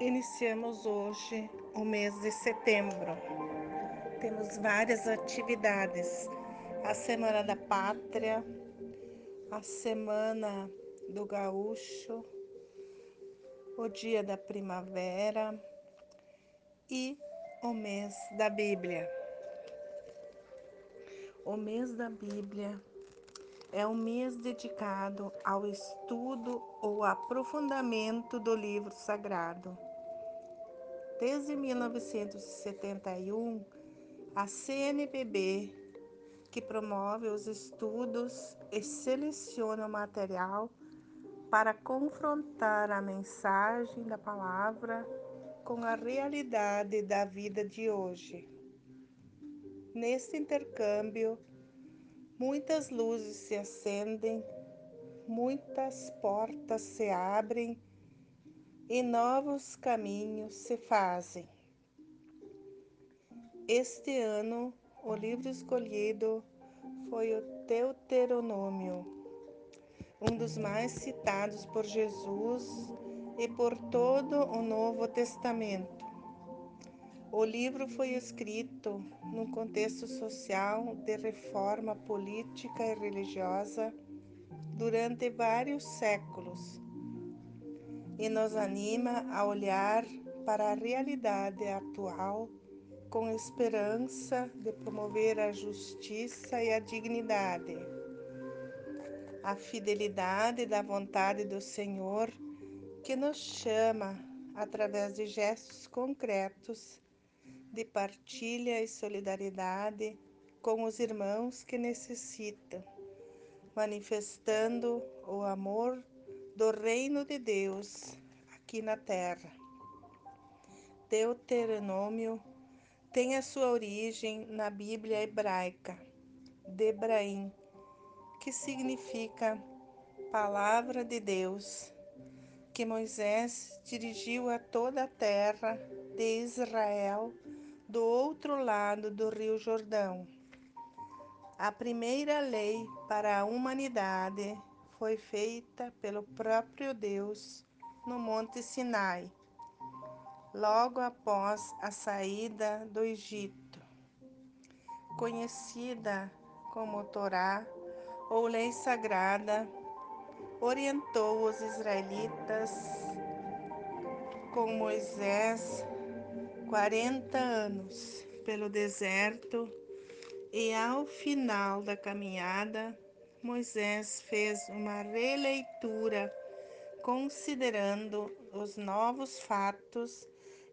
Iniciamos hoje o mês de setembro. Temos várias atividades. A Semana da Pátria, a Semana do Gaúcho, o Dia da Primavera e o mês da Bíblia. O mês da Bíblia é um mês dedicado ao estudo ou aprofundamento do livro sagrado. Desde 1971, a CNBB, que promove os estudos e seleciona o material para confrontar a mensagem da palavra com a realidade da vida de hoje. Neste intercâmbio, muitas luzes se acendem, muitas portas se abrem e novos caminhos se fazem. Este ano, o livro escolhido foi o Deuteronômio, um dos mais citados por Jesus e por todo o Novo Testamento. O livro foi escrito num contexto social de reforma política e religiosa durante vários séculos e nos anima a olhar para a realidade atual com esperança de promover a justiça e a dignidade. A fidelidade da vontade do Senhor que nos chama através de gestos concretos de partilha e solidariedade com os irmãos que necessitam, manifestando o amor do reino de Deus aqui na terra. Deuteronômio tem a sua origem na Bíblia hebraica, Debraim, que significa palavra de Deus, que Moisés dirigiu a toda a terra de Israel do outro lado do Rio Jordão. A primeira lei para a humanidade foi feita pelo próprio Deus no Monte Sinai, logo após a saída do Egito. Conhecida como Torá ou Lei Sagrada, orientou os israelitas com Moisés 40 anos pelo deserto e ao final da caminhada, Moisés fez uma releitura considerando os novos fatos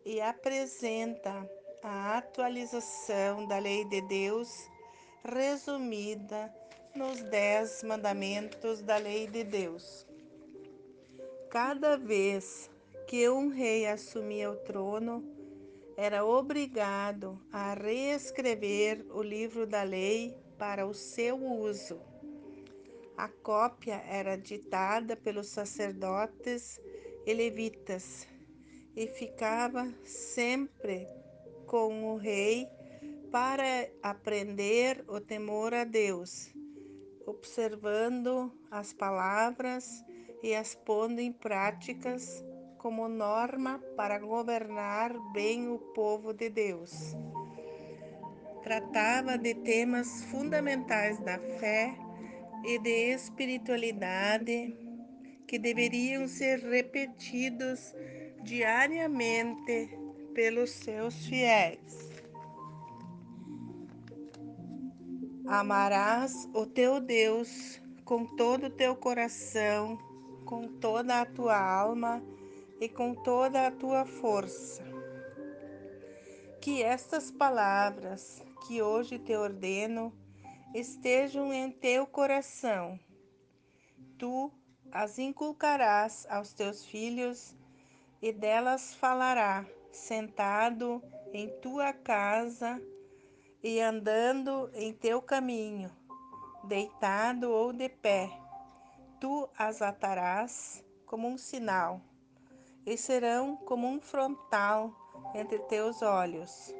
e apresenta a atualização da lei de Deus resumida nos dez mandamentos da lei de Deus. Cada vez que um rei assumia o trono, era obrigado a reescrever o livro da lei para o seu uso. A cópia era ditada pelos sacerdotes e levitas e ficava sempre com o rei para aprender o temor a Deus, observando as palavras e as pondo em práticas como norma para governar bem o povo de Deus. Tratava de temas fundamentais da fé e de espiritualidade que deveriam ser repetidos diariamente pelos seus fiéis. Amarás o teu Deus com todo o teu coração, com toda a tua alma e com toda a tua força. Que estas palavras que hoje te ordeno estejam em teu coração. Tu as inculcarás aos teus filhos e delas falará, sentado em tua casa e andando em teu caminho, deitado ou de pé. Tu as atarás como um sinal e serão como um frontal entre teus olhos.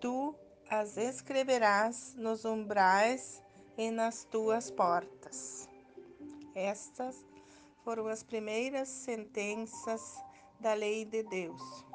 Tu as escreverás nos umbrais e nas tuas portas. Estas foram as primeiras sentenças da lei de Deus.